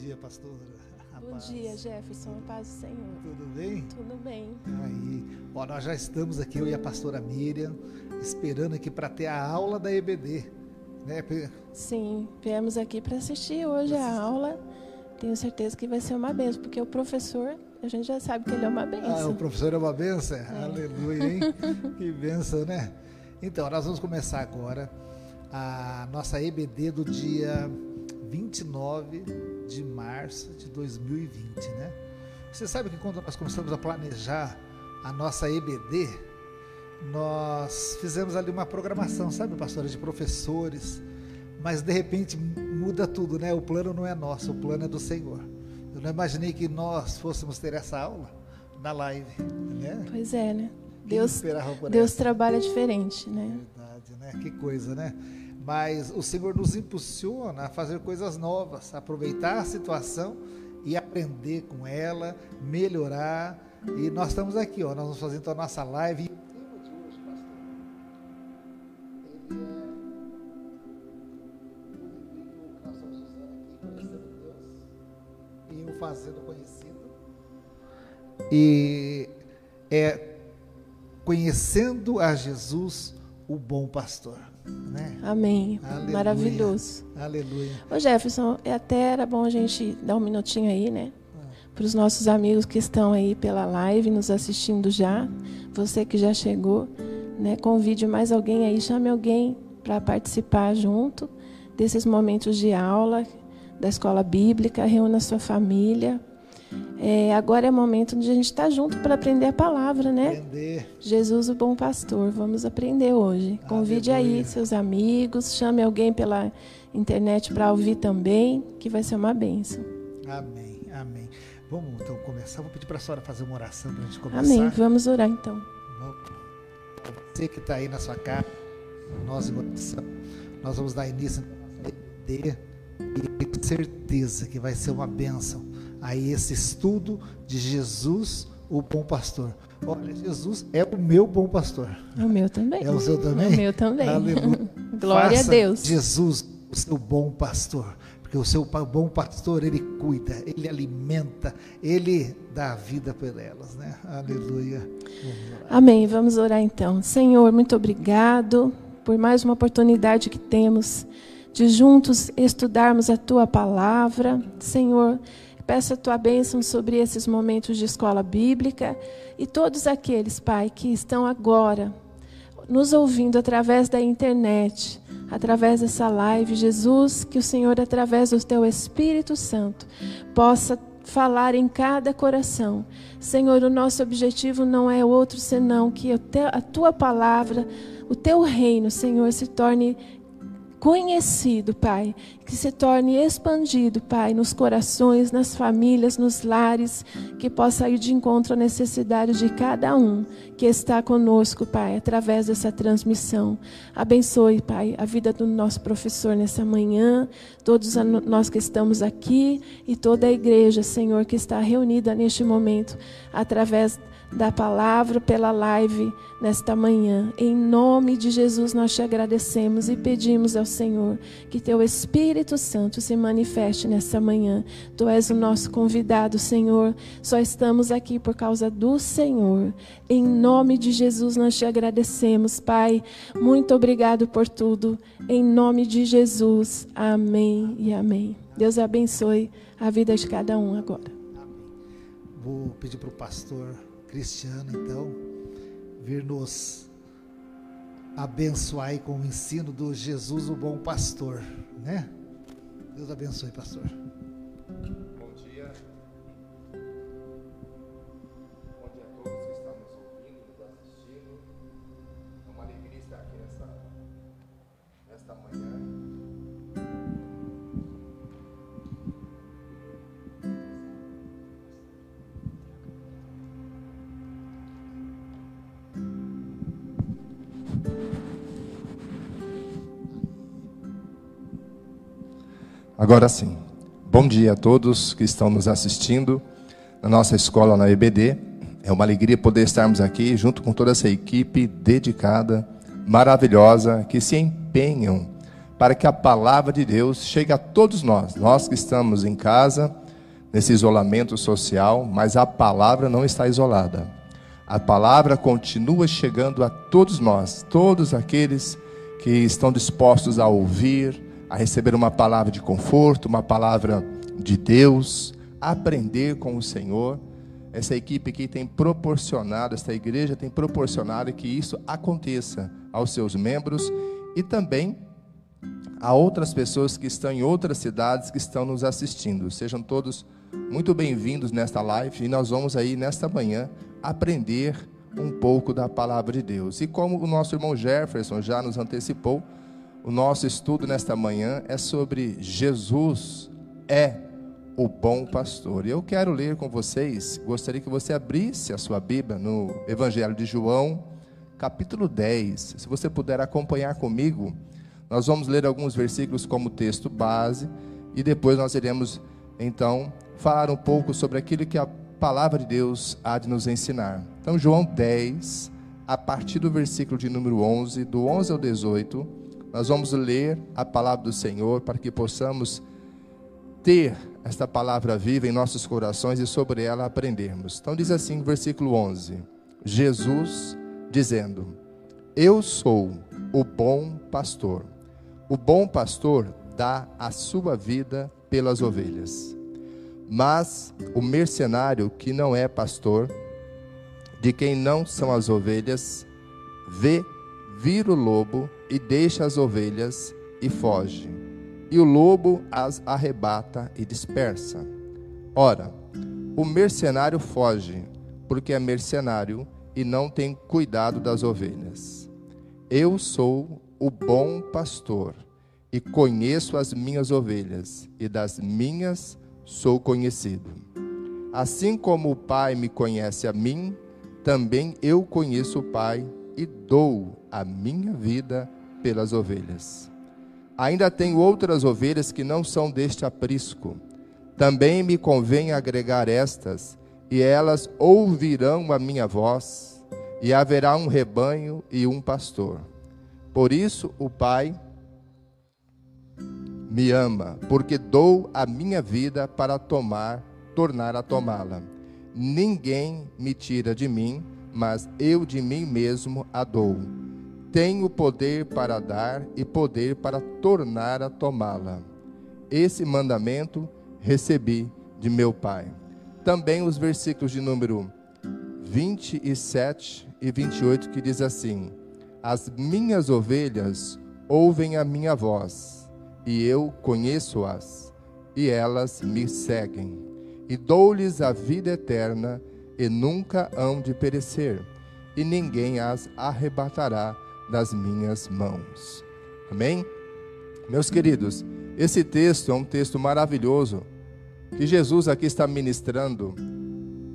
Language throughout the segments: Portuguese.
dia, pastora. Bom dia, Jefferson. Paz do Senhor. Tudo bem? Tudo bem. Aí, ó, nós já estamos aqui, eu e a pastora Miriam, esperando aqui para ter a aula da EBD. Né? Sim, viemos aqui para assistir hoje a aula. Tenho certeza que vai ser uma benção, porque o professor, a gente já sabe que ele é uma Ah, benção. o professor é uma benção? Aleluia, hein? que benção, né? Então, nós vamos começar agora a nossa EBD do dia 29 de março de 2020, né? Você sabe que quando nós começamos a planejar a nossa EBD, nós fizemos ali uma programação, sabe, pastora, de professores, mas de repente muda tudo, né? O plano não é nosso, o plano é do Senhor. Eu não imaginei que nós fôssemos ter essa aula na live, né? Pois é, né? Deus, Deus essa? trabalha diferente, né? Verdade, né? Que coisa, né? Mas o Senhor nos impulsiona a fazer coisas novas, aproveitar a situação e aprender com ela, melhorar. E nós estamos aqui, ó, nós vamos fazer então a nossa live. E é o Fazendo Conhecido. E é conhecendo a Jesus, o bom pastor, né? Amém. Aleluia. Maravilhoso. Aleluia. Ô Jefferson, é até era bom a gente dar um minutinho aí, né? Para os nossos amigos que estão aí pela live, nos assistindo já. Você que já chegou, né? Convide mais alguém aí, chame alguém para participar junto desses momentos de aula da escola bíblica, reúna sua família. É, agora é momento de a gente estar junto para aprender a palavra, né? Aprender. Jesus, o bom pastor. Vamos aprender hoje. Convide Aleluia. aí seus amigos, chame alguém pela internet para ouvir também, que vai ser uma bênção. Amém, amém. Vamos então começar. Vou pedir para a senhora fazer uma oração para a gente começar. Amém. Vamos orar então. Você que está aí na sua casa, nós nós vamos dar início EBD e certeza que vai ser uma bênção aí esse estudo de Jesus, o bom pastor. Olha, Jesus é o meu bom pastor. O meu também. É o seu também? O meu também. Aleluia. Glória Faça a Deus. Jesus, o seu bom pastor. Porque o seu bom pastor, ele cuida, ele alimenta, ele dá a vida por elas, né? Aleluia. Vamos. Amém. Vamos orar então. Senhor, muito obrigado por mais uma oportunidade que temos de juntos estudarmos a tua palavra. Senhor, peço a tua bênção sobre esses momentos de escola bíblica e todos aqueles, Pai, que estão agora nos ouvindo através da internet, através dessa live, Jesus, que o Senhor, através do teu Espírito Santo, possa falar em cada coração. Senhor, o nosso objetivo não é outro senão que a tua palavra, o teu reino, Senhor, se torne conhecido, Pai, que se torne expandido, Pai, nos corações, nas famílias, nos lares, que possa ir de encontro à necessidade de cada um que está conosco, Pai, através dessa transmissão. Abençoe, Pai, a vida do nosso professor nessa manhã, todos nós que estamos aqui e toda a igreja, Senhor, que está reunida neste momento, através da palavra pela live nesta manhã. Em nome de Jesus nós te agradecemos e pedimos ao Senhor que teu Espírito Santo se manifeste nessa manhã. Tu és o nosso convidado, Senhor. Só estamos aqui por causa do Senhor. Em nome de Jesus nós te agradecemos, Pai. Muito obrigado por tudo. Em nome de Jesus. Amém e amém. Deus abençoe a vida de cada um agora. Vou pedir para o pastor Cristiano, então, vir nos abençoar com o ensino do Jesus, o bom pastor, né? Deus abençoe, pastor. Agora sim. Bom dia a todos que estão nos assistindo na nossa escola na EBD. É uma alegria poder estarmos aqui junto com toda essa equipe dedicada, maravilhosa, que se empenham para que a palavra de Deus chegue a todos nós, nós que estamos em casa, nesse isolamento social, mas a palavra não está isolada. A palavra continua chegando a todos nós, todos aqueles que estão dispostos a ouvir, a receber uma palavra de conforto, uma palavra de Deus, aprender com o Senhor. Essa equipe aqui tem proporcionado, esta igreja tem proporcionado que isso aconteça aos seus membros e também a outras pessoas que estão em outras cidades que estão nos assistindo. Sejam todos muito bem-vindos nesta live e nós vamos aí nesta manhã aprender um pouco da palavra de Deus. E como o nosso irmão Jefferson já nos antecipou, o nosso estudo nesta manhã é sobre Jesus é o bom pastor. E eu quero ler com vocês, gostaria que você abrisse a sua Bíblia no Evangelho de João, capítulo 10. Se você puder acompanhar comigo, nós vamos ler alguns versículos como texto base e depois nós iremos então falar um pouco sobre aquilo que a palavra de Deus há de nos ensinar. Então, João 10, a partir do versículo de número 11, do 11 ao 18, nós vamos ler a palavra do Senhor para que possamos ter esta palavra viva em nossos corações e sobre ela aprendermos. Então, diz assim, versículo 11: Jesus dizendo: Eu sou o bom pastor. O bom pastor dá a sua vida pelas ovelhas. Mas o mercenário que não é pastor, de quem não são as ovelhas, vê vir o lobo e deixa as ovelhas e foge. E o lobo as arrebata e dispersa. Ora, o mercenário foge, porque é mercenário e não tem cuidado das ovelhas. Eu sou o bom pastor e conheço as minhas ovelhas, e das minhas sou conhecido. Assim como o Pai me conhece a mim, também eu conheço o Pai e dou a minha vida pelas ovelhas. Ainda tenho outras ovelhas que não são deste aprisco. Também me convém agregar estas, e elas ouvirão a minha voz, e haverá um rebanho e um pastor. Por isso o Pai me ama, porque dou a minha vida para tomar, tornar a tomá-la. Ninguém me tira de mim, mas eu de mim mesmo a dou. Tenho poder para dar e poder para tornar a tomá-la. Esse mandamento recebi de meu Pai. Também os versículos de número 27 e 28 que diz assim: As minhas ovelhas ouvem a minha voz e eu conheço-as, e elas me seguem. E dou-lhes a vida eterna, e nunca hão de perecer, e ninguém as arrebatará das minhas mãos. Amém? Meus queridos, esse texto é um texto maravilhoso que Jesus aqui está ministrando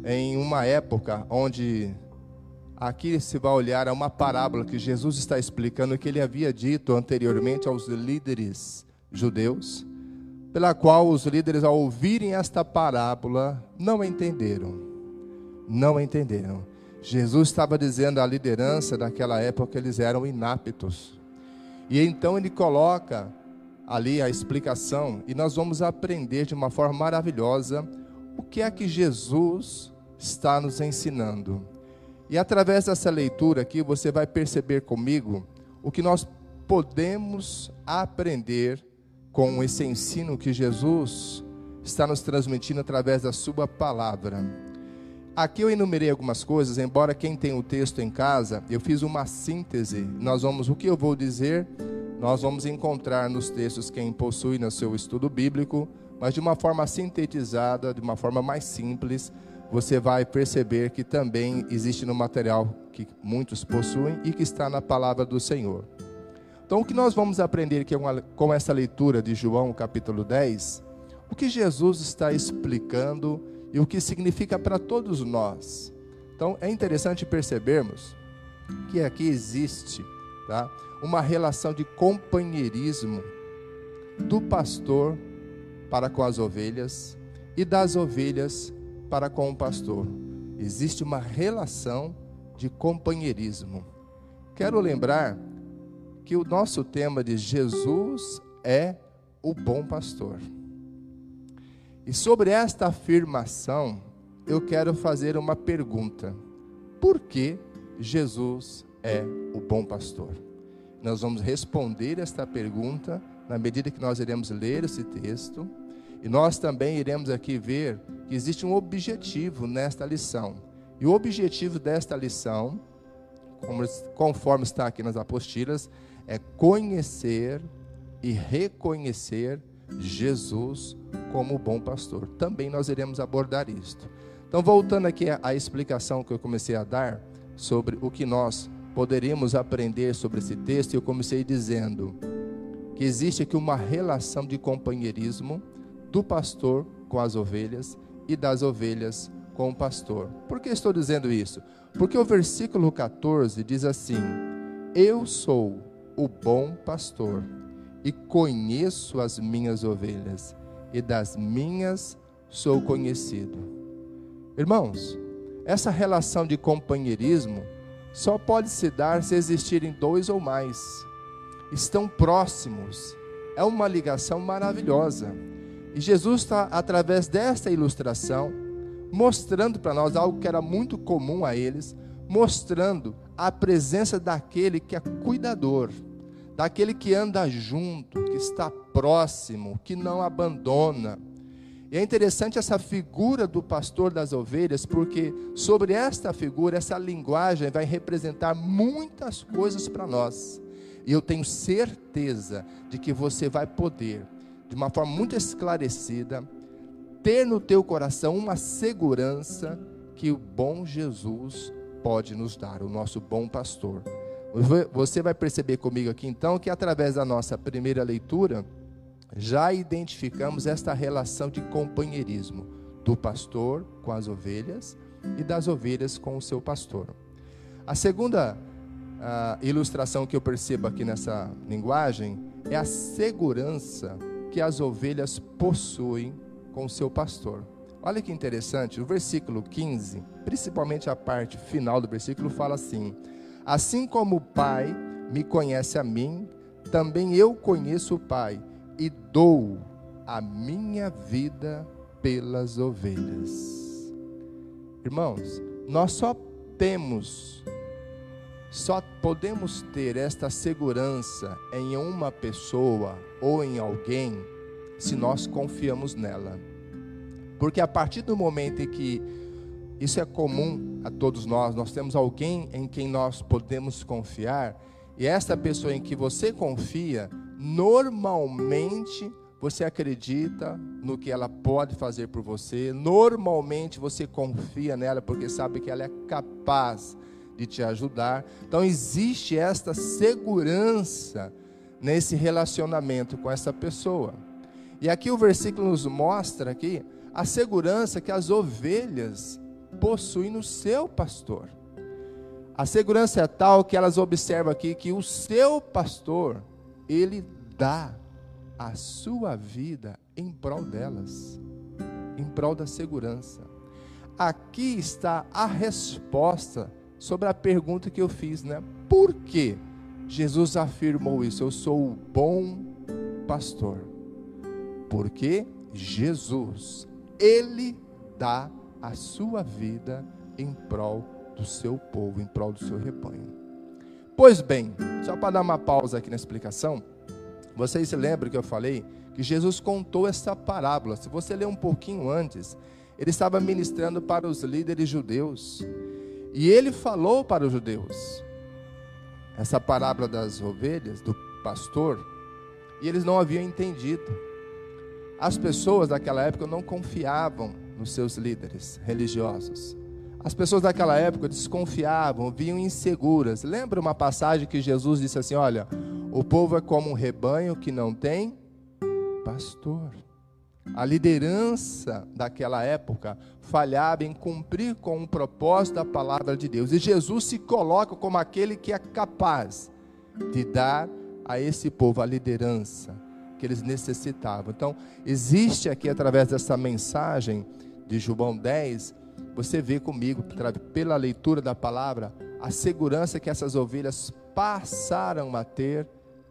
em uma época onde aqui se vai olhar a uma parábola que Jesus está explicando que ele havia dito anteriormente aos líderes judeus, pela qual os líderes, ao ouvirem esta parábola, não entenderam. Não entenderam. Jesus estava dizendo à liderança daquela época que eles eram inaptos. E então ele coloca ali a explicação, e nós vamos aprender de uma forma maravilhosa o que é que Jesus está nos ensinando. E através dessa leitura aqui, você vai perceber comigo o que nós podemos aprender com esse ensino que Jesus está nos transmitindo através da Sua palavra. Aqui eu enumerei algumas coisas, embora quem tem o texto em casa, eu fiz uma síntese. Nós vamos, o que eu vou dizer, nós vamos encontrar nos textos quem possui no seu estudo bíblico, mas de uma forma sintetizada, de uma forma mais simples, você vai perceber que também existe no material que muitos possuem e que está na palavra do Senhor. Então, o que nós vamos aprender aqui com essa leitura de João capítulo 10? O que Jesus está explicando e o que significa para todos nós. Então, é interessante percebermos que aqui existe tá, uma relação de companheirismo do pastor para com as ovelhas e das ovelhas para com o pastor. Existe uma relação de companheirismo. Quero lembrar que o nosso tema de Jesus é o bom pastor. E sobre esta afirmação, eu quero fazer uma pergunta: por que Jesus é o bom pastor? Nós vamos responder esta pergunta na medida que nós iremos ler esse texto. E nós também iremos aqui ver que existe um objetivo nesta lição. E o objetivo desta lição, conforme está aqui nas apostilas, é conhecer e reconhecer Jesus como o bom pastor. Também nós iremos abordar isto. Então, voltando aqui à explicação que eu comecei a dar sobre o que nós poderíamos aprender sobre esse texto, eu comecei dizendo que existe aqui uma relação de companheirismo do pastor com as ovelhas e das ovelhas com o pastor. Por que estou dizendo isso? Porque o versículo 14 diz assim: Eu sou o bom pastor e conheço as minhas ovelhas, e das minhas sou conhecido. Irmãos, essa relação de companheirismo só pode se dar se existirem dois ou mais. Estão próximos. É uma ligação maravilhosa. E Jesus está, através desta ilustração, mostrando para nós algo que era muito comum a eles, mostrando a presença daquele que é cuidador, daquele que anda junto, que está próximo, que não abandona. E é interessante essa figura do pastor das ovelhas, porque sobre esta figura, essa linguagem vai representar muitas coisas para nós. E eu tenho certeza de que você vai poder, de uma forma muito esclarecida, ter no teu coração uma segurança que o bom Jesus pode nos dar, o nosso bom pastor. Você vai perceber comigo aqui então que através da nossa primeira leitura já identificamos esta relação de companheirismo do pastor com as ovelhas e das ovelhas com o seu pastor. A segunda a ilustração que eu percebo aqui nessa linguagem é a segurança que as ovelhas possuem com o seu pastor. Olha que interessante, o versículo 15, principalmente a parte final do versículo, fala assim: Assim como o Pai me conhece a mim, também eu conheço o Pai e dou a minha vida pelas ovelhas. Irmãos, nós só temos, só podemos ter esta segurança em uma pessoa ou em alguém se nós confiamos nela. Porque a partir do momento em que isso é comum a todos nós. Nós temos alguém em quem nós podemos confiar, e esta pessoa em que você confia, normalmente você acredita no que ela pode fazer por você, normalmente você confia nela porque sabe que ela é capaz de te ajudar. Então existe esta segurança nesse relacionamento com essa pessoa. E aqui o versículo nos mostra aqui a segurança que as ovelhas possuem no seu pastor. A segurança é tal que elas observam aqui que o seu pastor, ele dá a sua vida em prol delas, em prol da segurança. Aqui está a resposta sobre a pergunta que eu fiz, né? Por que Jesus afirmou isso? Eu sou o bom pastor. Porque Jesus, ele dá a sua vida em prol do seu povo, em prol do seu rebanho. Pois bem, só para dar uma pausa aqui na explicação, vocês se lembram que eu falei que Jesus contou essa parábola. Se você ler um pouquinho antes, ele estava ministrando para os líderes judeus. E ele falou para os judeus essa parábola das ovelhas, do pastor, e eles não haviam entendido. As pessoas daquela época não confiavam nos seus líderes religiosos. As pessoas daquela época desconfiavam, vinham inseguras. Lembra uma passagem que Jesus disse assim: Olha, o povo é como um rebanho que não tem pastor. A liderança daquela época falhava em cumprir com o propósito da palavra de Deus. E Jesus se coloca como aquele que é capaz de dar a esse povo a liderança que eles necessitavam. Então, existe aqui, através dessa mensagem, de João 10, você vê comigo, pela leitura da palavra, a segurança que essas ovelhas passaram a ter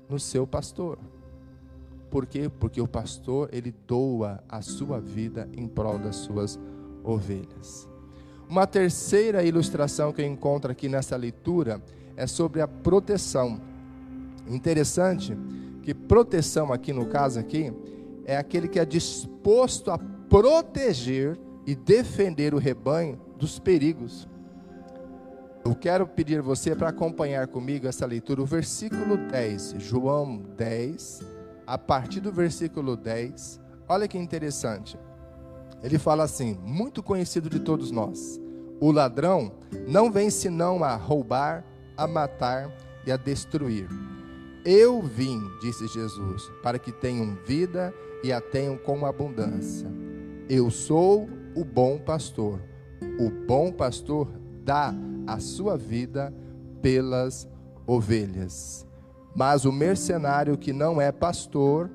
no seu pastor. Por quê? Porque o pastor, ele doa a sua vida em prol das suas ovelhas. Uma terceira ilustração que eu encontro aqui nessa leitura é sobre a proteção. Interessante que proteção aqui no caso aqui é aquele que é disposto a proteger e defender o rebanho dos perigos. Eu quero pedir você para acompanhar comigo essa leitura, o versículo 10, João 10, a partir do versículo 10. Olha que interessante. Ele fala assim, muito conhecido de todos nós: O ladrão não vem senão a roubar, a matar e a destruir. Eu vim, disse Jesus, para que tenham vida e a tenham com abundância. Eu sou o bom pastor. O bom pastor dá a sua vida pelas ovelhas. Mas o mercenário que não é pastor,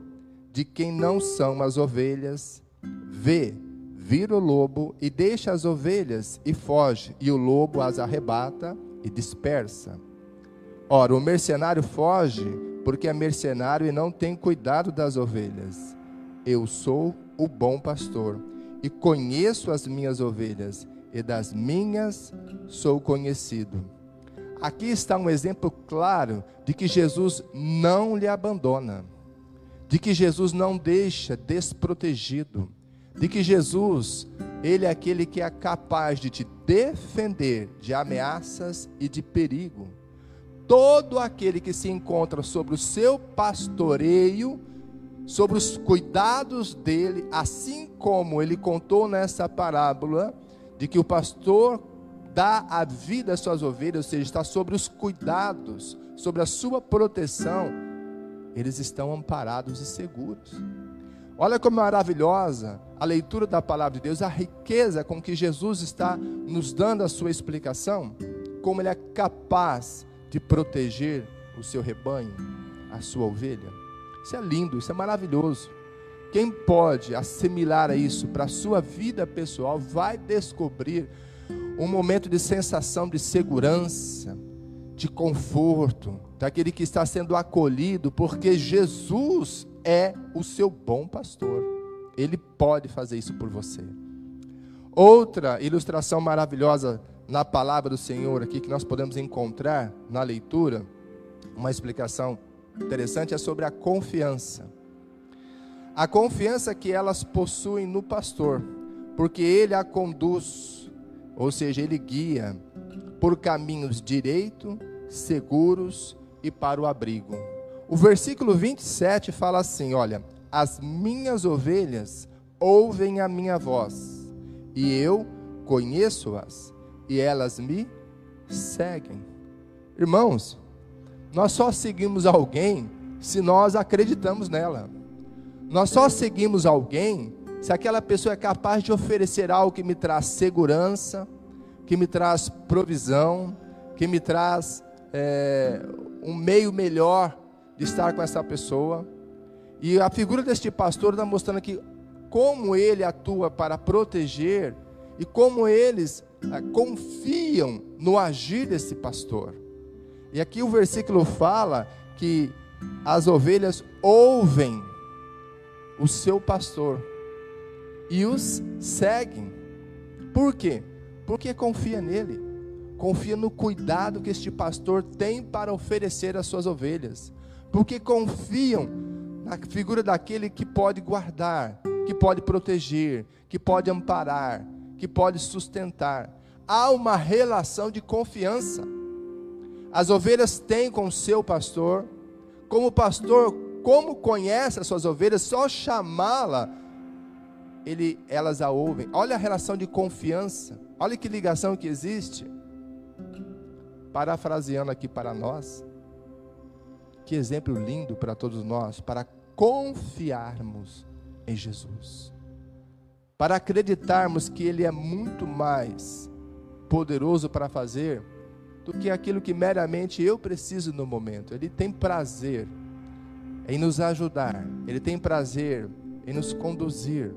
de quem não são as ovelhas, vê, vira o lobo e deixa as ovelhas e foge, e o lobo as arrebata e dispersa. Ora, o mercenário foge porque é mercenário e não tem cuidado das ovelhas. Eu sou o bom pastor e conheço as minhas ovelhas e das minhas sou conhecido. Aqui está um exemplo claro de que Jesus não lhe abandona, de que Jesus não deixa desprotegido, de que Jesus, ele é aquele que é capaz de te defender de ameaças e de perigo. Todo aquele que se encontra sobre o seu pastoreio, sobre os cuidados dele, assim como ele contou nessa parábola, de que o pastor dá a vida às suas ovelhas, ou seja, está sobre os cuidados, sobre a sua proteção, eles estão amparados e seguros. Olha como é maravilhosa a leitura da palavra de Deus, a riqueza com que Jesus está nos dando a sua explicação, como ele é capaz de proteger o seu rebanho, a sua ovelha. Isso é lindo, isso é maravilhoso. Quem pode assimilar isso para a sua vida pessoal vai descobrir um momento de sensação de segurança, de conforto, daquele que está sendo acolhido, porque Jesus é o seu bom pastor. Ele pode fazer isso por você. Outra ilustração maravilhosa na palavra do Senhor aqui que nós podemos encontrar na leitura, uma explicação interessante é sobre a confiança a confiança que elas possuem no pastor, porque ele a conduz, ou seja, ele guia por caminhos direitos, seguros e para o abrigo. O versículo 27 fala assim: Olha, as minhas ovelhas ouvem a minha voz, e eu conheço-as, e elas me seguem. Irmãos, nós só seguimos alguém se nós acreditamos nela. Nós só seguimos alguém se aquela pessoa é capaz de oferecer algo que me traz segurança, que me traz provisão, que me traz é, um meio melhor de estar com essa pessoa. E a figura deste pastor está mostrando aqui como ele atua para proteger e como eles é, confiam no agir desse pastor. E aqui o versículo fala que as ovelhas ouvem o seu pastor e os seguem. Por quê? Porque confia nele, confia no cuidado que este pastor tem para oferecer às suas ovelhas, porque confiam na figura daquele que pode guardar, que pode proteger, que pode amparar, que pode sustentar. Há uma relação de confiança. As ovelhas têm com o seu pastor, como o pastor como conhece as suas ovelhas, só chamá-la, ele, elas a ouvem. Olha a relação de confiança. Olha que ligação que existe. Parafraseando aqui para nós. Que exemplo lindo para todos nós, para confiarmos em Jesus. Para acreditarmos que Ele é muito mais poderoso para fazer do que aquilo que meramente eu preciso no momento. Ele tem prazer em nos ajudar, Ele tem prazer em nos conduzir.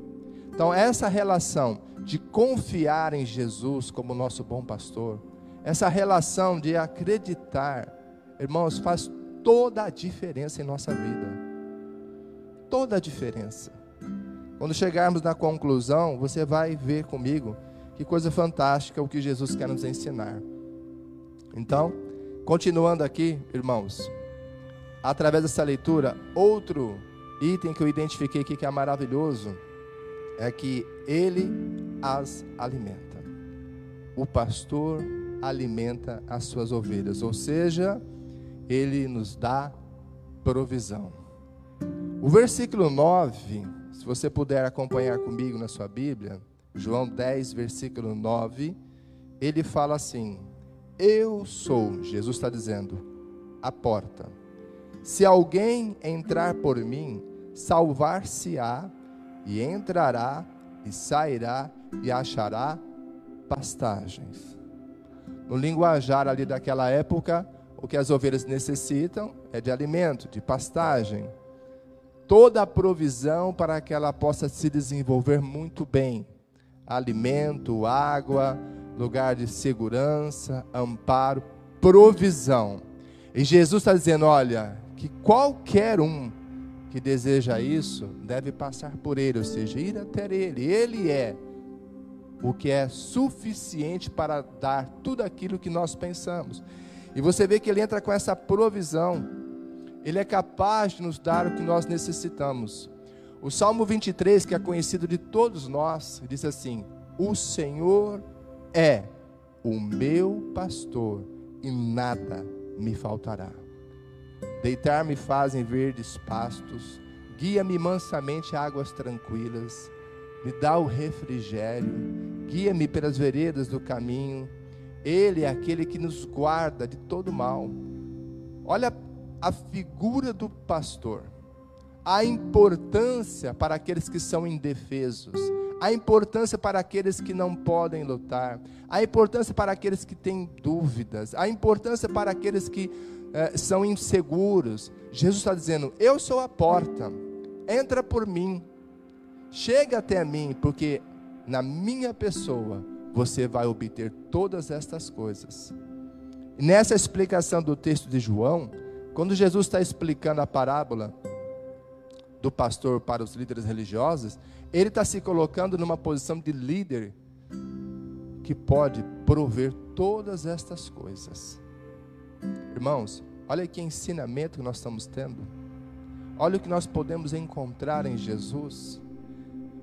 Então, essa relação de confiar em Jesus como nosso bom pastor, essa relação de acreditar, irmãos, faz toda a diferença em nossa vida. Toda a diferença. Quando chegarmos na conclusão, você vai ver comigo que coisa fantástica o que Jesus quer nos ensinar. Então, continuando aqui, irmãos, através dessa leitura, outro item que eu identifiquei aqui que é maravilhoso é que ele as alimenta. O pastor alimenta as suas ovelhas, ou seja, ele nos dá provisão. O versículo 9, se você puder acompanhar comigo na sua Bíblia, João 10, versículo 9, ele fala assim: Eu sou, Jesus está dizendo, a porta. Se alguém entrar por mim, salvar-se-á, e entrará, e sairá, e achará pastagens. No linguajar ali daquela época, o que as ovelhas necessitam é de alimento, de pastagem. Toda a provisão para que ela possa se desenvolver muito bem. Alimento, água, lugar de segurança, amparo, provisão. E Jesus está dizendo: olha, que qualquer um que deseja isso deve passar por ele, ou seja, ir até ele. Ele é o que é suficiente para dar tudo aquilo que nós pensamos. E você vê que ele entra com essa provisão. Ele é capaz de nos dar o que nós necessitamos. O Salmo 23, que é conhecido de todos nós, diz assim: O Senhor é o meu pastor e nada me faltará. Deitar-me fazem verdes pastos, guia-me mansamente a águas tranquilas, me dá o refrigério, guia-me pelas veredas do caminho ele é aquele que nos guarda de todo mal. Olha a figura do pastor, a importância para aqueles que são indefesos, a importância para aqueles que não podem lutar, a importância para aqueles que têm dúvidas, a importância para aqueles que eh, são inseguros. Jesus está dizendo: Eu sou a porta, entra por mim, chega até mim, porque na minha pessoa você vai obter todas estas coisas. nessa explicação do texto de João, quando Jesus está explicando a parábola do pastor para os líderes religiosos, ele está se colocando numa posição de líder que pode prover todas estas coisas. Irmãos, olha que ensinamento que nós estamos tendo. Olha o que nós podemos encontrar em Jesus.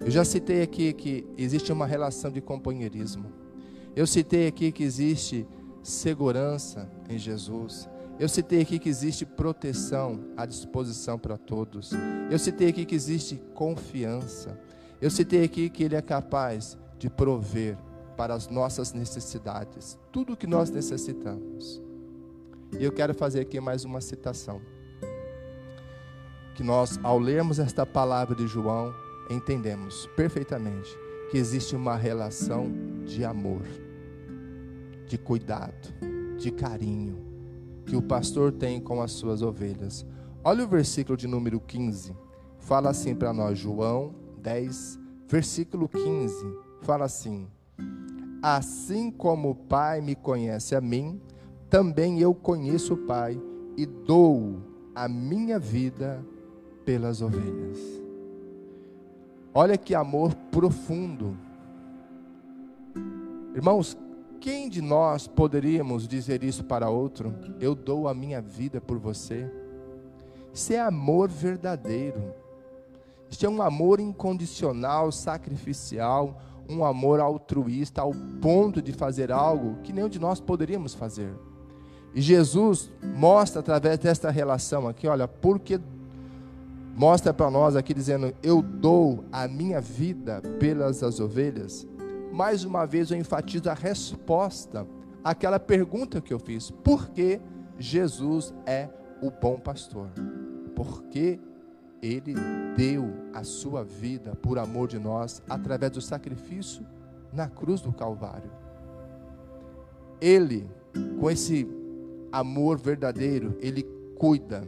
Eu já citei aqui que existe uma relação de companheirismo. Eu citei aqui que existe segurança em Jesus. Eu citei aqui que existe proteção à disposição para todos. Eu citei aqui que existe confiança. Eu citei aqui que Ele é capaz de prover para as nossas necessidades, tudo o que nós necessitamos. E eu quero fazer aqui mais uma citação. Que nós, ao lermos esta palavra de João, entendemos perfeitamente que existe uma relação de amor, de cuidado, de carinho que o pastor tem com as suas ovelhas. Olha o versículo de número 15. Fala assim para nós, João 10, versículo 15. Fala assim: Assim como o Pai me conhece a mim, também eu conheço o Pai e dou a minha vida pelas ovelhas. Olha que amor profundo. Irmãos, quem de nós poderíamos dizer isso para outro? Eu dou a minha vida por você. Isso é amor verdadeiro. Isso é um amor incondicional, sacrificial, um amor altruísta ao ponto de fazer algo que nenhum de nós poderíamos fazer. E Jesus mostra através desta relação aqui, olha, porque mostra para nós aqui dizendo: Eu dou a minha vida pelas as ovelhas. Mais uma vez eu enfatizo a resposta àquela pergunta que eu fiz: Por que Jesus é o bom pastor? Porque ele deu a sua vida por amor de nós através do sacrifício na cruz do Calvário. Ele, com esse amor verdadeiro, ele cuida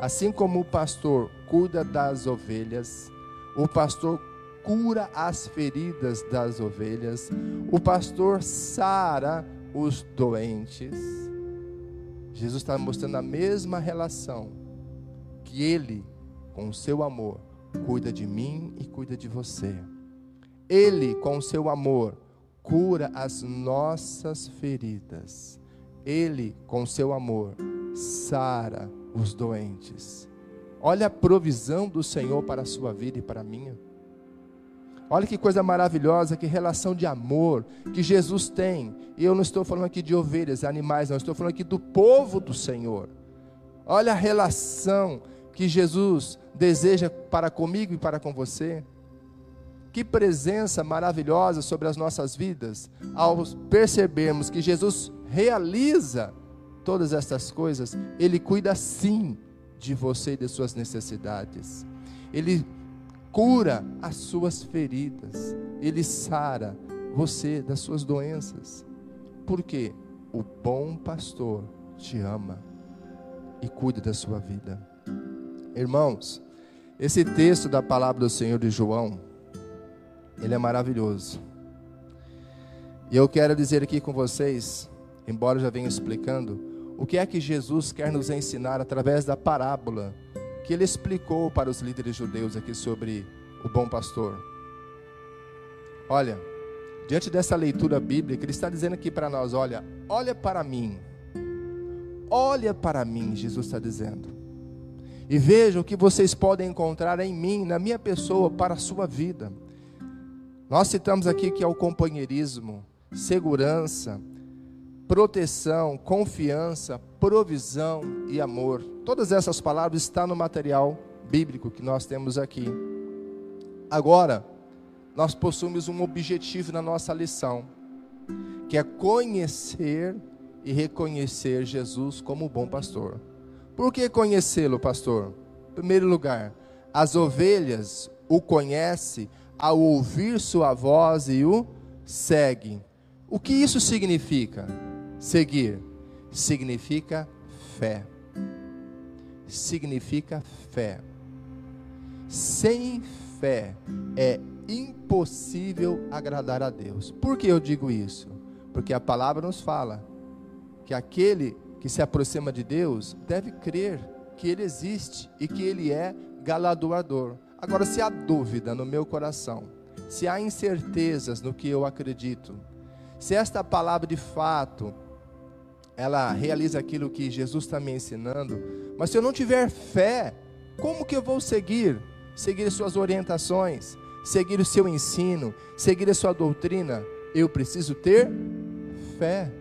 Assim como o pastor cuida das ovelhas, o pastor cura as feridas das ovelhas, o pastor sara os doentes. Jesus está mostrando a mesma relação que Ele, com o seu amor, cuida de mim e cuida de você. Ele, com o seu amor, cura as nossas feridas. Ele, com o seu amor, sara os doentes. Olha a provisão do Senhor para a sua vida e para a minha. Olha que coisa maravilhosa, que relação de amor que Jesus tem. E eu não estou falando aqui de ovelhas, animais, não, estou falando aqui do povo do Senhor. Olha a relação que Jesus deseja para comigo e para com você. Que presença maravilhosa sobre as nossas vidas, ao percebermos que Jesus realiza todas estas coisas, Ele cuida sim de você e de suas necessidades. Ele cura as suas feridas, Ele sara você das suas doenças. Porque o bom pastor te ama e cuida da sua vida. Irmãos, esse texto da palavra do Senhor de João, ele é maravilhoso. E eu quero dizer aqui com vocês, embora eu já venha explicando, o que é que Jesus quer nos ensinar através da parábola que ele explicou para os líderes judeus aqui sobre o bom pastor. Olha, diante dessa leitura bíblica, ele está dizendo aqui para nós: olha, olha para mim, olha para mim, Jesus está dizendo, e veja o que vocês podem encontrar em mim, na minha pessoa, para a sua vida. Nós citamos aqui que é o companheirismo, segurança, proteção, confiança, provisão e amor. Todas essas palavras estão no material bíblico que nós temos aqui. Agora, nós possuímos um objetivo na nossa lição, que é conhecer e reconhecer Jesus como bom pastor. Por que conhecê-lo, pastor? Em primeiro lugar, as ovelhas o conhecem ao ouvir sua voz e o seguem. O que isso significa? Seguir significa fé. Significa fé. Sem fé é impossível agradar a Deus. Por que eu digo isso? Porque a palavra nos fala que aquele que se aproxima de Deus deve crer que Ele existe e que Ele é galardoador. Agora, se há dúvida no meu coração, se há incertezas no que eu acredito, se esta palavra de fato ela realiza aquilo que Jesus está me ensinando, mas se eu não tiver fé, como que eu vou seguir? Seguir suas orientações, seguir o seu ensino, seguir a sua doutrina? Eu preciso ter fé.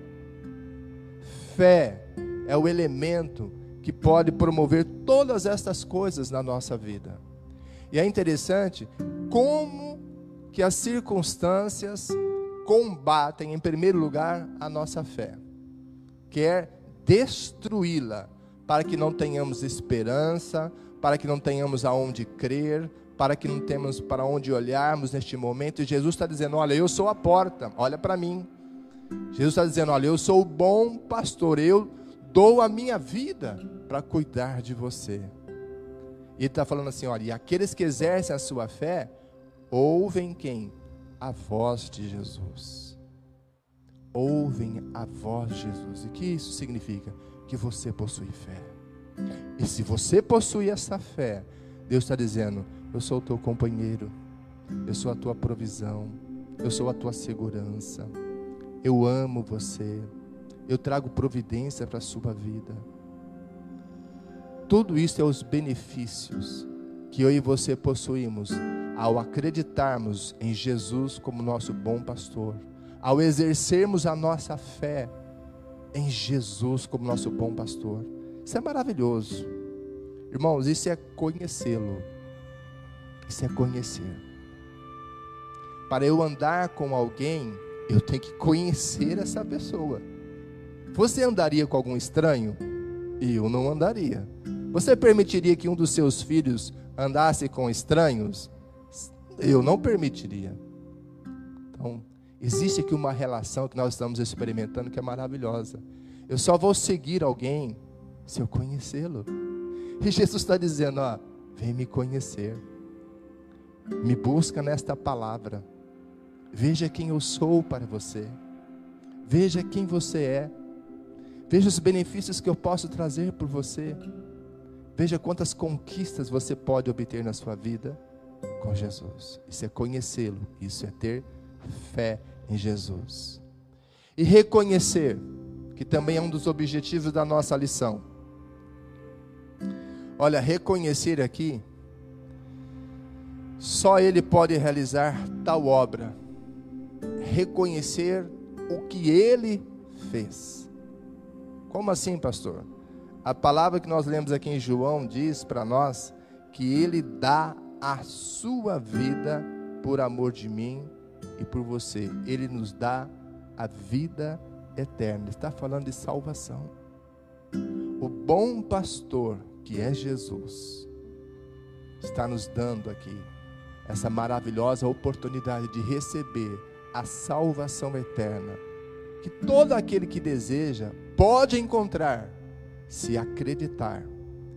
Fé é o elemento que pode promover todas estas coisas na nossa vida. E é interessante como que as circunstâncias combatem, em primeiro lugar, a nossa fé quer destruí-la, para que não tenhamos esperança, para que não tenhamos aonde crer, para que não temos para onde olharmos neste momento. E Jesus está dizendo: Olha, eu sou a porta, olha para mim. Jesus está dizendo: Olha, eu sou o bom pastor, eu dou a minha vida para cuidar de você. E ele está falando assim: Olha, e aqueles que exercem a sua fé, ouvem quem? A voz de Jesus ouvem a voz de Jesus. E que isso significa? Que você possui fé. E se você possui essa fé, Deus está dizendo: Eu sou o teu companheiro, eu sou a tua provisão, eu sou a tua segurança, eu amo você, eu trago providência para a sua vida. Tudo isso é os benefícios que eu e você possuímos ao acreditarmos em Jesus como nosso bom pastor ao exercermos a nossa fé em Jesus como nosso bom pastor. Isso é maravilhoso. Irmãos, isso é conhecê-lo. Isso é conhecer. Para eu andar com alguém, eu tenho que conhecer essa pessoa. Você andaria com algum estranho? Eu não andaria. Você permitiria que um dos seus filhos andasse com estranhos? Eu não permitiria. Então, Existe aqui uma relação que nós estamos experimentando que é maravilhosa. Eu só vou seguir alguém se eu conhecê-lo. E Jesus está dizendo: ó, vem me conhecer. Me busca nesta palavra. Veja quem eu sou para você. Veja quem você é. Veja os benefícios que eu posso trazer por você. Veja quantas conquistas você pode obter na sua vida com Jesus. Isso é conhecê-lo, isso é ter fé em Jesus. E reconhecer, que também é um dos objetivos da nossa lição. Olha, reconhecer aqui, só Ele pode realizar tal obra. Reconhecer o que Ele fez. Como assim, pastor? A palavra que nós lemos aqui em João diz para nós que Ele dá a sua vida por amor de mim e por você. Ele nos dá a vida eterna. Está falando de salvação. O bom pastor, que é Jesus, está nos dando aqui essa maravilhosa oportunidade de receber a salvação eterna, que todo aquele que deseja pode encontrar se acreditar,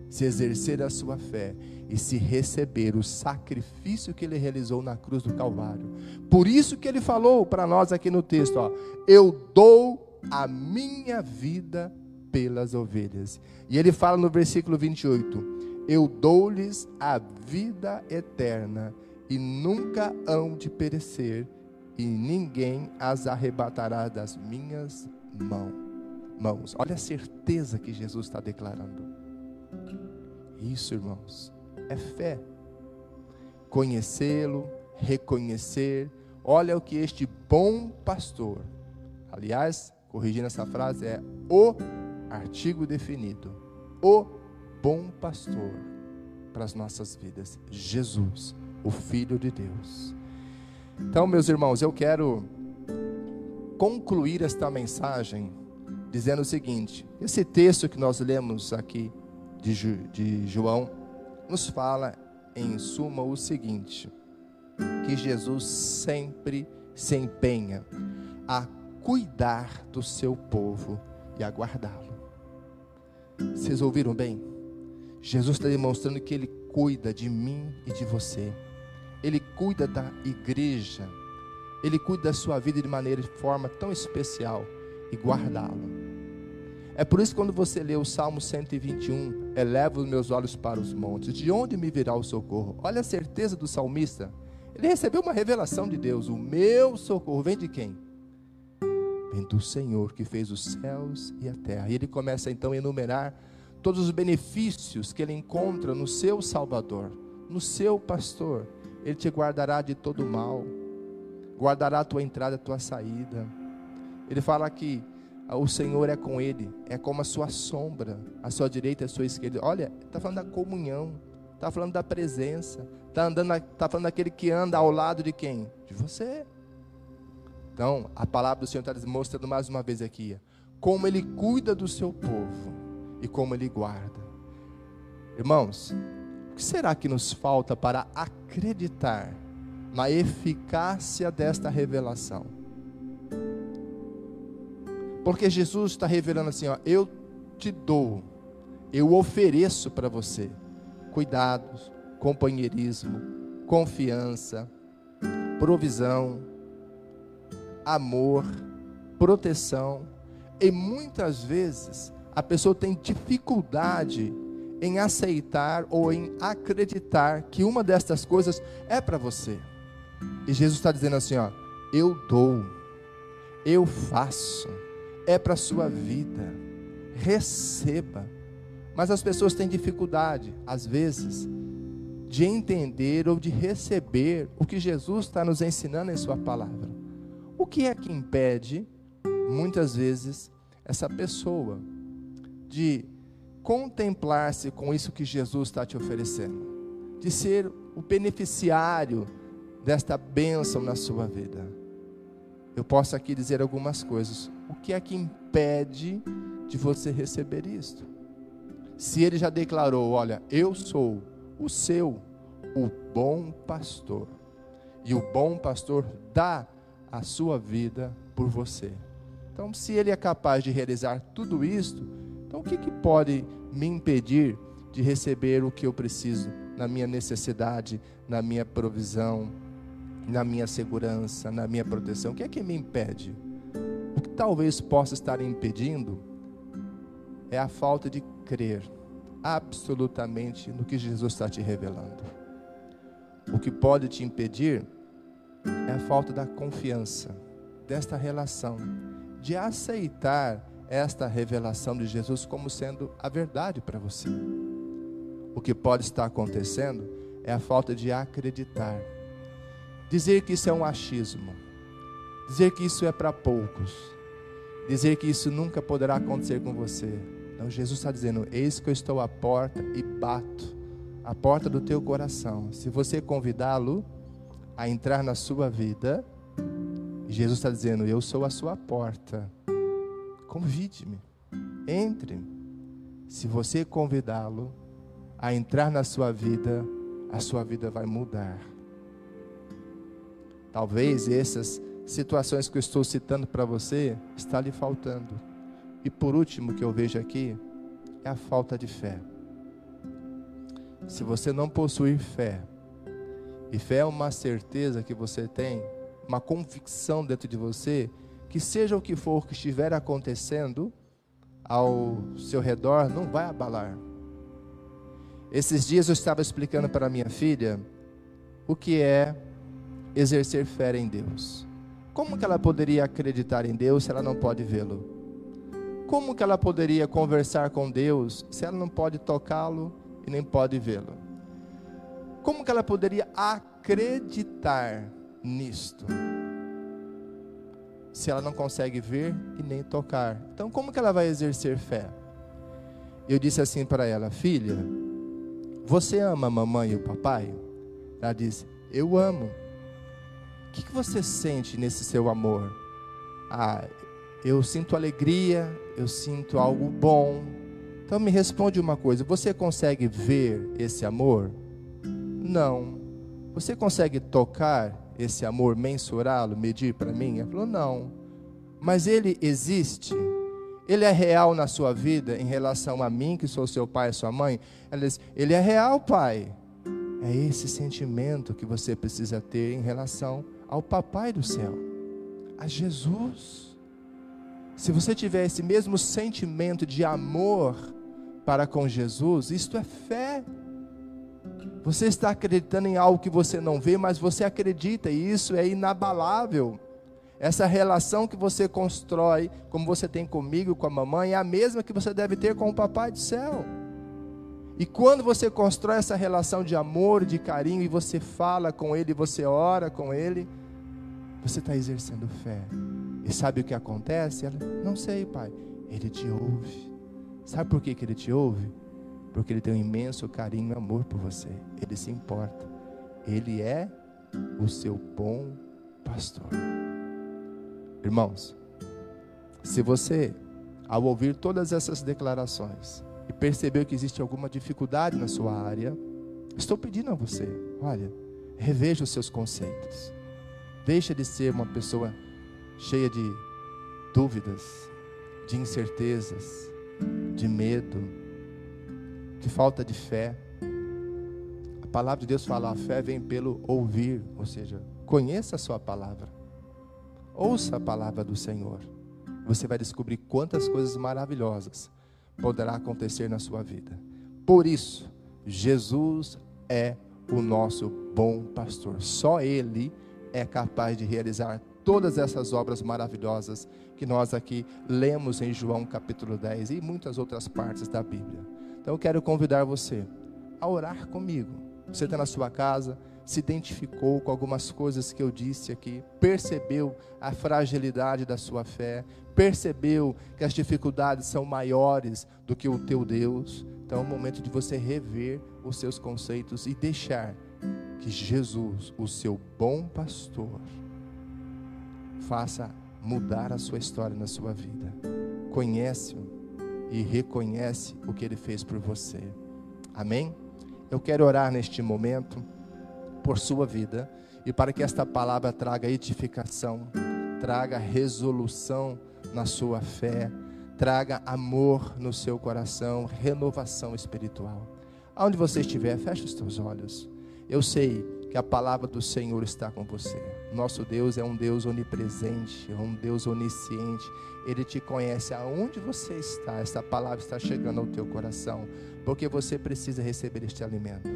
se exercer a sua fé e se receber o sacrifício que ele realizou na cruz do Calvário. Por isso que ele falou para nós aqui no texto, ó, eu dou a minha vida pelas ovelhas. E ele fala no versículo 28, eu dou-lhes a vida eterna e nunca hão de perecer e ninguém as arrebatará das minhas mãos. Olha a certeza que Jesus está declarando. Isso, irmãos, é fé. Conhecê-lo, reconhecer. Olha o que este bom pastor, aliás, corrigindo essa frase, é o artigo definido. O bom pastor para as nossas vidas. Jesus, o Filho de Deus. Então, meus irmãos, eu quero concluir esta mensagem dizendo o seguinte: esse texto que nós lemos aqui de, de João nos fala, em suma, o seguinte: que Jesus sempre se empenha a cuidar do seu povo e a guardá-lo. Vocês ouviram bem? Jesus está demonstrando que Ele cuida de mim e de você. Ele cuida da igreja. Ele cuida da sua vida de maneira de forma tão especial e guardá-lo. É por isso que quando você lê o Salmo 121, eleva os meus olhos para os montes, de onde me virá o socorro? Olha a certeza do salmista. Ele recebeu uma revelação de Deus. O meu socorro vem de quem? Vem do Senhor que fez os céus e a terra. E ele começa então a enumerar todos os benefícios que ele encontra no seu Salvador, no seu pastor. Ele te guardará de todo mal, guardará a tua entrada a tua saída. Ele fala que o Senhor é com ele, é como a sua sombra, a sua direita e a sua esquerda. Olha, está falando da comunhão, está falando da presença, está está falando daquele que anda ao lado de quem? De você. Então, a palavra do Senhor está mostrando mais uma vez aqui, como ele cuida do seu povo e como ele guarda. Irmãos, que será que nos falta para acreditar na eficácia desta revelação? Porque Jesus está revelando assim: ó, eu te dou, eu ofereço para você cuidados, companheirismo, confiança, provisão, amor, proteção. E muitas vezes a pessoa tem dificuldade em aceitar ou em acreditar que uma destas coisas é para você. E Jesus está dizendo assim: ó, eu dou, eu faço é para a sua vida. Receba. Mas as pessoas têm dificuldade, às vezes, de entender ou de receber o que Jesus está nos ensinando em Sua palavra. O que é que impede, muitas vezes, essa pessoa de contemplar-se com isso que Jesus está te oferecendo, de ser o beneficiário desta bênção na sua vida? Eu posso aqui dizer algumas coisas o que é que impede de você receber isto? Se ele já declarou, olha, eu sou o seu, o bom pastor, e o bom pastor dá a sua vida por você. Então, se ele é capaz de realizar tudo isto, então o que, que pode me impedir de receber o que eu preciso na minha necessidade, na minha provisão, na minha segurança, na minha proteção? O que é que me impede? o que talvez possa estar impedindo é a falta de crer absolutamente no que Jesus está te revelando. O que pode te impedir é a falta da confiança, desta relação, de aceitar esta revelação de Jesus como sendo a verdade para você. O que pode estar acontecendo é a falta de acreditar. Dizer que isso é um achismo, dizer que isso é para poucos, dizer que isso nunca poderá acontecer com você. Então Jesus está dizendo: Eis que eu estou à porta e bato, a porta do teu coração. Se você convidá-lo a entrar na sua vida, Jesus está dizendo: Eu sou a sua porta. Convide-me, entre. Se você convidá-lo a entrar na sua vida, a sua vida vai mudar. Talvez essas situações que eu estou citando para você está lhe faltando. E por último que eu vejo aqui é a falta de fé. Se você não possuir fé, e fé é uma certeza que você tem, uma convicção dentro de você, que seja o que for que estiver acontecendo ao seu redor, não vai abalar. Esses dias eu estava explicando para minha filha o que é exercer fé em Deus. Como que ela poderia acreditar em Deus se ela não pode vê-lo? Como que ela poderia conversar com Deus se ela não pode tocá-lo e nem pode vê-lo? Como que ela poderia acreditar nisto? Se ela não consegue ver e nem tocar. Então, como que ela vai exercer fé? Eu disse assim para ela, filha, você ama a mamãe e o papai? Ela disse, eu amo. O que, que você sente nesse seu amor? Ah, eu sinto alegria, eu sinto algo bom. Então me responde uma coisa: você consegue ver esse amor? Não. Você consegue tocar esse amor, mensurá-lo, medir para mim? Ela falou: não. Mas ele existe? Ele é real na sua vida em relação a mim, que sou seu pai e sua mãe? Ela diz: ele é real, pai. É esse sentimento que você precisa ter em relação ao Papai do céu, a Jesus. Se você tiver esse mesmo sentimento de amor para com Jesus, isto é fé. Você está acreditando em algo que você não vê, mas você acredita, e isso é inabalável. Essa relação que você constrói, como você tem comigo, com a mamãe, é a mesma que você deve ter com o Papai do céu. E quando você constrói essa relação de amor, de carinho, e você fala com Ele, você ora com Ele, você está exercendo fé. E sabe o que acontece? Ela, não sei, pai. Ele te ouve. Sabe por que, que ele te ouve? Porque ele tem um imenso carinho e amor por você. Ele se importa. Ele é o seu bom pastor. Irmãos, se você, ao ouvir todas essas declarações, e percebeu que existe alguma dificuldade na sua área, estou pedindo a você, olha, reveja os seus conceitos. Deixa de ser uma pessoa cheia de dúvidas, de incertezas, de medo, de falta de fé. A palavra de Deus fala: a fé vem pelo ouvir, ou seja, conheça a sua palavra, ouça a palavra do Senhor. Você vai descobrir quantas coisas maravilhosas poderá acontecer na sua vida. Por isso, Jesus é o nosso bom pastor. Só Ele é capaz de realizar todas essas obras maravilhosas que nós aqui lemos em João capítulo 10 e muitas outras partes da Bíblia. Então eu quero convidar você a orar comigo. Você está na sua casa, se identificou com algumas coisas que eu disse aqui, percebeu a fragilidade da sua fé, percebeu que as dificuldades são maiores do que o teu Deus. Então é o momento de você rever os seus conceitos e deixar que Jesus, o seu bom pastor, faça mudar a sua história na sua vida. Conhece-o e reconhece o que ele fez por você. Amém? Eu quero orar neste momento por sua vida e para que esta palavra traga edificação, traga resolução na sua fé, traga amor no seu coração, renovação espiritual. Aonde você estiver, feche os teus olhos. Eu sei que a palavra do Senhor está com você. Nosso Deus é um Deus onipresente, é um Deus onisciente. Ele te conhece aonde você está. Esta palavra está chegando ao teu coração, porque você precisa receber este alimento.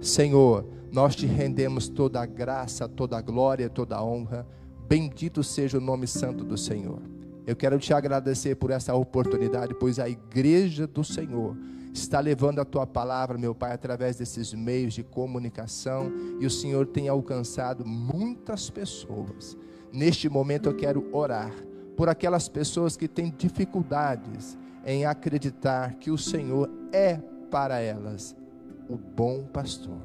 Senhor, nós te rendemos toda a graça, toda a glória, toda a honra. Bendito seja o nome santo do Senhor. Eu quero te agradecer por essa oportunidade, pois a igreja do Senhor está levando a tua palavra, meu Pai, através desses meios de comunicação, e o Senhor tem alcançado muitas pessoas. Neste momento eu quero orar por aquelas pessoas que têm dificuldades em acreditar que o Senhor é para elas o bom pastor,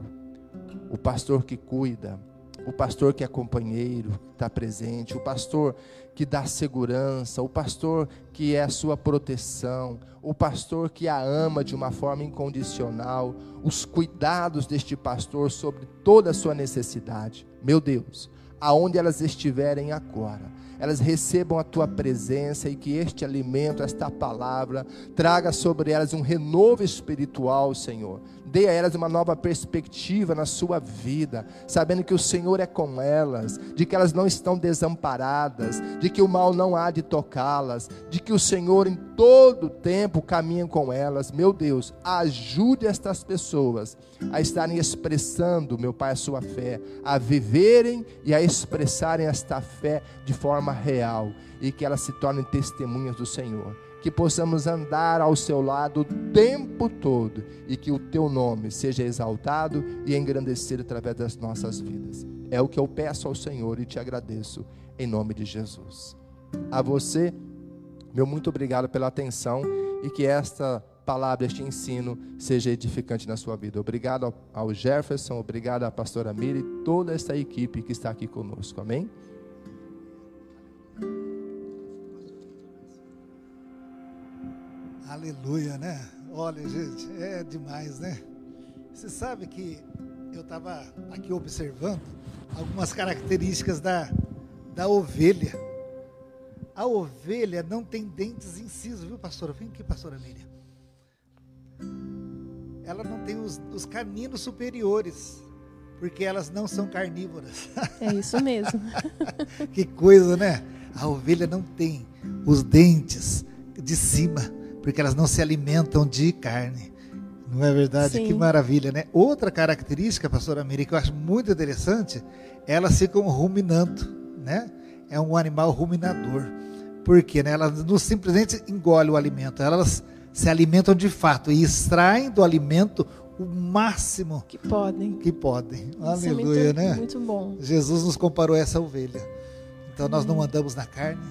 o pastor que cuida, o pastor que é companheiro, está presente, o pastor que dá segurança, o pastor que é a sua proteção, o pastor que a ama de uma forma incondicional, os cuidados deste pastor sobre toda a sua necessidade. Meu Deus, aonde elas estiverem agora, elas recebam a tua presença e que este alimento, esta palavra, traga sobre elas um renovo espiritual, Senhor. Dê a elas uma nova perspectiva na sua vida, sabendo que o Senhor é com elas, de que elas não estão desamparadas, de que o mal não há de tocá-las, de que o Senhor em todo tempo caminha com elas. Meu Deus, ajude estas pessoas a estarem expressando, meu Pai, a sua fé, a viverem e a expressarem esta fé de forma real e que elas se tornem testemunhas do Senhor que possamos andar ao seu lado o tempo todo e que o teu nome seja exaltado e engrandecido através das nossas vidas. É o que eu peço ao Senhor e te agradeço em nome de Jesus. A você, meu muito obrigado pela atenção e que esta palavra, este ensino seja edificante na sua vida. Obrigado ao Jefferson, obrigado à pastora Miri e toda esta equipe que está aqui conosco. Amém? Aleluia, né? Olha, gente, é demais, né? Você sabe que eu estava aqui observando algumas características da, da ovelha. A ovelha não tem dentes incisos, viu, pastora? Vem aqui, pastora Miriam. Ela não tem os, os caninos superiores, porque elas não são carnívoras. É isso mesmo. que coisa, né? A ovelha não tem os dentes de cima porque elas não se alimentam de carne. Não é verdade? Sim. Que maravilha, né? Outra característica, pastora Miri, que eu acho muito interessante, elas ficam ruminando, né? É um animal ruminador. Por quê? Né? Elas não simplesmente engolem o alimento, elas se alimentam de fato e extraem do alimento o máximo que podem. Que podem. Isso Aleluia, é muito, né? Muito bom. Jesus nos comparou a essa ovelha. Então nós não andamos na carne,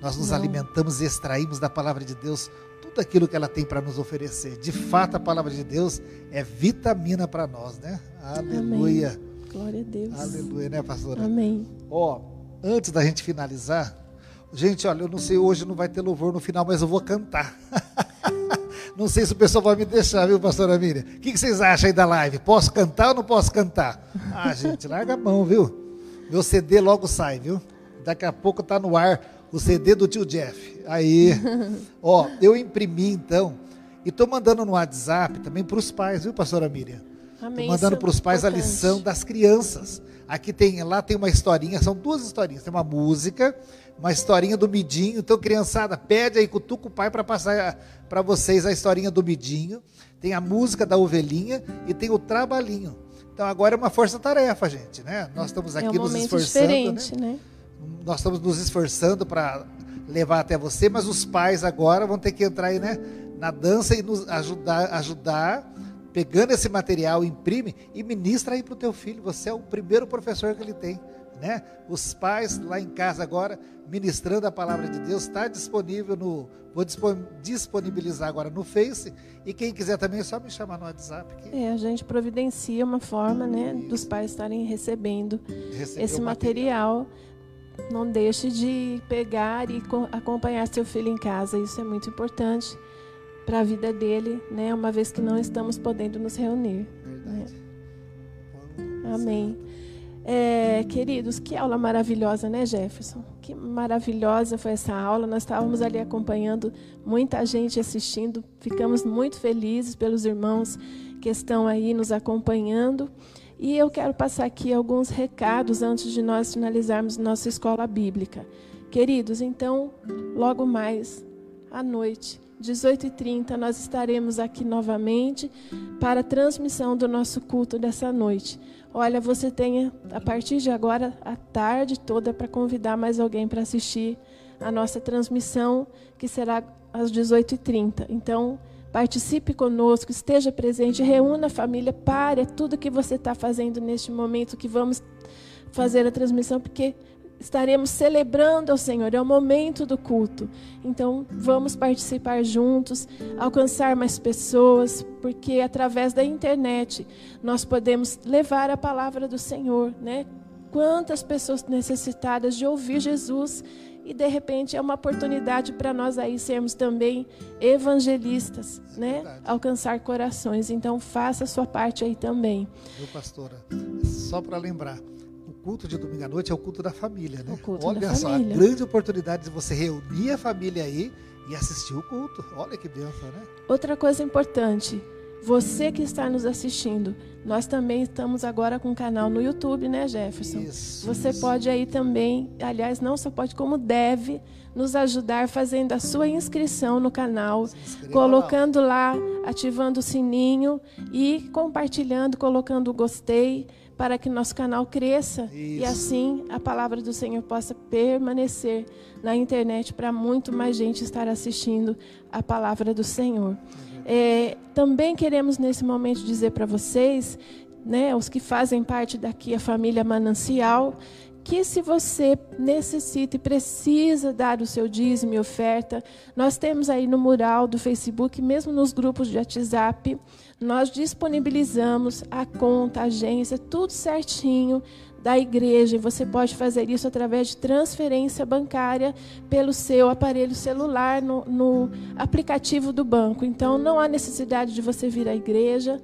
nós nos não. alimentamos e extraímos da palavra de Deus tudo aquilo que ela tem para nos oferecer. De fato, a palavra de Deus é vitamina para nós, né? Aleluia. Amém. Glória a Deus. Aleluia, né, pastora? Amém. Ó, antes da gente finalizar, gente, olha, eu não sei, hoje não vai ter louvor no final, mas eu vou cantar. não sei se o pessoal vai me deixar, viu, pastora Miriam? O que, que vocês acham aí da live? Posso cantar ou não posso cantar? Ah, gente, larga a mão, viu? Meu CD logo sai, viu? Daqui a pouco tá no ar o CD do tio Jeff. Aí, ó, eu imprimi então e tô mandando no WhatsApp também para os pais, viu, pastora Miriam? Amém. Tô mandando para os pais importante. a lição das crianças. Aqui tem, lá tem uma historinha, são duas historinhas, tem uma música, uma historinha do Midinho. Então, criançada, pede aí cutuca o pai para passar para vocês a historinha do Midinho. Tem a música da ovelhinha e tem o trabalhinho. Então agora é uma força-tarefa, gente, né? Nós estamos aqui é um nos esforçando, diferente, né? né? Nós estamos nos esforçando para levar até você, mas os pais agora vão ter que entrar aí, né, na dança e nos ajudar, ajudar pegando esse material, imprime e ministra aí para o teu filho. Você é o primeiro professor que ele tem, né? Os pais lá em casa agora ministrando a palavra de Deus está disponível no vou disponibilizar agora no Face e quem quiser também é só me chamar no WhatsApp. Aqui. É, a gente providencia uma forma, né, Isso. dos pais estarem recebendo esse material. material não deixe de pegar e acompanhar seu filho em casa. Isso é muito importante para a vida dele, né? Uma vez que não estamos podendo nos reunir. Né? Amém. É, queridos, que aula maravilhosa, né, Jefferson? Que maravilhosa foi essa aula. Nós estávamos ali acompanhando, muita gente assistindo. Ficamos muito felizes pelos irmãos que estão aí nos acompanhando. E eu quero passar aqui alguns recados antes de nós finalizarmos nossa escola bíblica. Queridos, então, logo mais à noite, 18h30, nós estaremos aqui novamente para a transmissão do nosso culto dessa noite. Olha, você tem a partir de agora a tarde toda para convidar mais alguém para assistir a nossa transmissão, que será às 18h30. Então, participe conosco, esteja presente, reúna a família, pare tudo que você está fazendo neste momento que vamos fazer a transmissão, porque estaremos celebrando ao Senhor, é o momento do culto. Então, vamos participar juntos, alcançar mais pessoas, porque através da internet nós podemos levar a palavra do Senhor, né? Quantas pessoas necessitadas de ouvir Jesus e de repente é uma oportunidade para nós aí sermos também evangelistas, é né? Verdade. Alcançar corações. Então faça a sua parte aí também. Meu pastora, só para lembrar, culto de domingo à noite é o culto da família, né? Olha só, família. a grande oportunidade de você reunir a família aí e assistir o culto. Olha que benção, né? Outra coisa importante, você que está nos assistindo, nós também estamos agora com um canal no YouTube, né, Jefferson? Isso, você isso. pode aí também, aliás, não só pode, como deve nos ajudar fazendo a sua inscrição no canal, colocando lá, ativando o sininho e compartilhando, colocando o gostei para que nosso canal cresça Isso. e assim a palavra do Senhor possa permanecer na internet para muito mais gente estar assistindo a palavra do Senhor. É, também queremos nesse momento dizer para vocês, né, os que fazem parte daqui a família Manancial, que se você necessita e precisa dar o seu dízimo e oferta, nós temos aí no mural do Facebook, mesmo nos grupos de WhatsApp, nós disponibilizamos a conta, a agência, tudo certinho da igreja. E você pode fazer isso através de transferência bancária pelo seu aparelho celular no, no aplicativo do banco. Então não há necessidade de você vir à igreja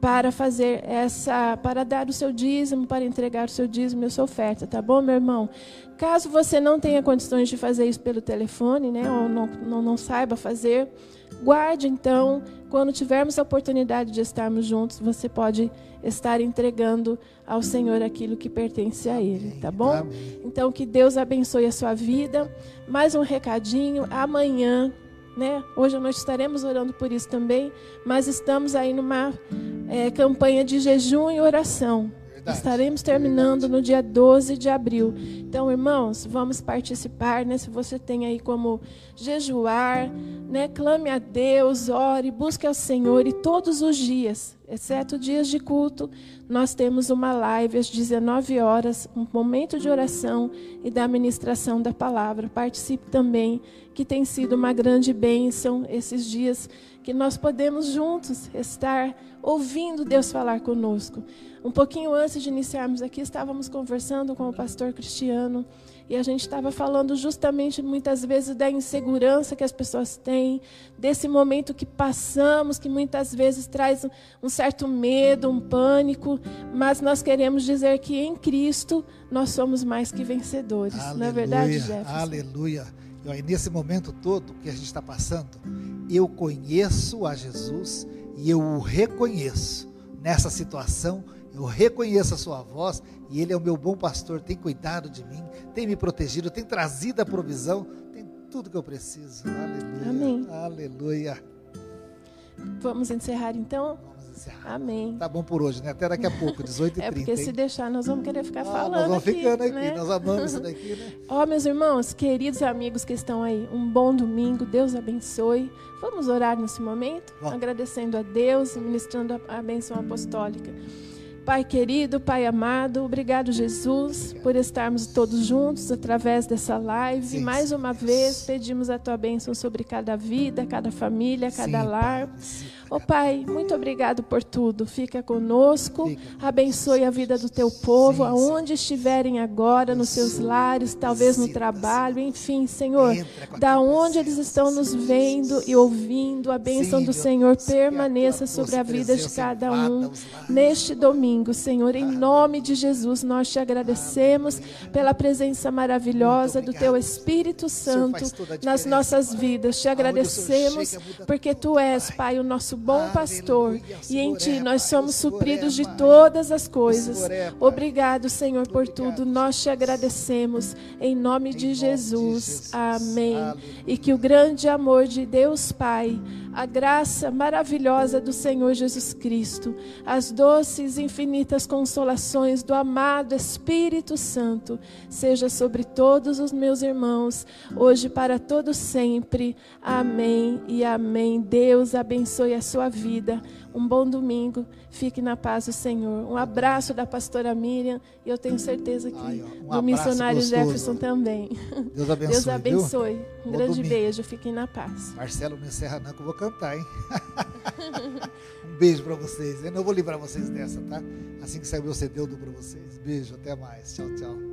para fazer essa, para dar o seu dízimo, para entregar o seu dízimo e a sua oferta, tá bom, meu irmão? Caso você não tenha condições de fazer isso pelo telefone, né, ou não, não, não saiba fazer, guarde então, quando tivermos a oportunidade de estarmos juntos, você pode estar entregando ao Senhor aquilo que pertence a Ele, tá bom? Amém. Então que Deus abençoe a sua vida. Mais um recadinho, amanhã né? Hoje à noite estaremos orando por isso também, mas estamos aí numa é, campanha de jejum e oração. Verdade, estaremos terminando no dia 12 de abril. Então, irmãos, vamos participar, né? Se você tem aí como jejuar, né? Clame a Deus, ore, busque ao Senhor e todos os dias, exceto dias de culto, nós temos uma live às 19 horas, um momento de oração e da ministração da palavra. Participe também, que tem sido uma grande bênção esses dias que nós podemos juntos estar ouvindo Deus falar conosco. Um pouquinho antes de iniciarmos aqui, estávamos conversando com o pastor Cristiano e a gente estava falando justamente muitas vezes da insegurança que as pessoas têm, desse momento que passamos, que muitas vezes traz um certo medo, um pânico, mas nós queremos dizer que em Cristo nós somos mais que vencedores. Aleluia, Não é verdade, Jefferson? Aleluia. E aí, nesse momento todo que a gente está passando, eu conheço a Jesus e eu o reconheço nessa situação. Eu reconheço a sua voz e ele é o meu bom pastor, tem cuidado de mim, tem me protegido, tem trazido a provisão, tem tudo que eu preciso. Aleluia. Amém. Aleluia. Vamos encerrar então? Amém. Tá bom por hoje, né? Até daqui a pouco, 18h30. É porque se hein? deixar, nós vamos querer ficar Ah, falando. nós vamos aqui, ficando aqui, né? nós amamos isso daqui, né? Ó, meus irmãos, queridos amigos que estão aí, um bom domingo, Deus abençoe. Vamos orar nesse momento, Vamos. agradecendo a Deus e ministrando a, a bênção apostólica. Pai querido, Pai amado, obrigado, Jesus, por estarmos todos juntos através dessa live. Sim, Mais uma Deus. vez, pedimos a tua bênção sobre cada vida, cada família, cada Sim, lar. Pai, Ó Pai, muito obrigado por tudo. Fica conosco, Fica. abençoe a vida do teu povo, aonde estiverem agora, nos seus lares, talvez no trabalho, enfim, Senhor, da onde eles estão nos vendo e ouvindo, a bênção do Senhor permaneça sobre a vida de cada um neste domingo, Senhor. Em nome de Jesus, nós te agradecemos pela presença maravilhosa do teu. Espírito Santo nas nossas vidas. Te agradecemos porque tu és. Pai, o nosso bom pastor, e em Ti nós somos supridos de todas as coisas. Obrigado, Senhor, por tudo. Nós te agradecemos em nome de Jesus. Amém. E que o grande amor de Deus Pai, a graça maravilhosa do Senhor Jesus Cristo, as doces e infinitas consolações do amado Espírito Santo, seja sobre todos os meus irmãos, hoje para todo sempre. Amém e amém. Deus abençoe a sua vida. Um bom domingo. Fique na paz do Senhor. Um abraço da pastora Miriam e eu tenho certeza que Ai, um do missionário gostoso. Jefferson também. Deus abençoe. Deus abençoe. Um bom grande domingo. beijo. Fiquem na paz. Marcelo, não encerra não que eu vou cantar, hein? um beijo para vocês. Eu não vou livrar vocês dessa, tá? Assim que sair o meu CD, eu dou para vocês. Beijo, até mais. Tchau, tchau.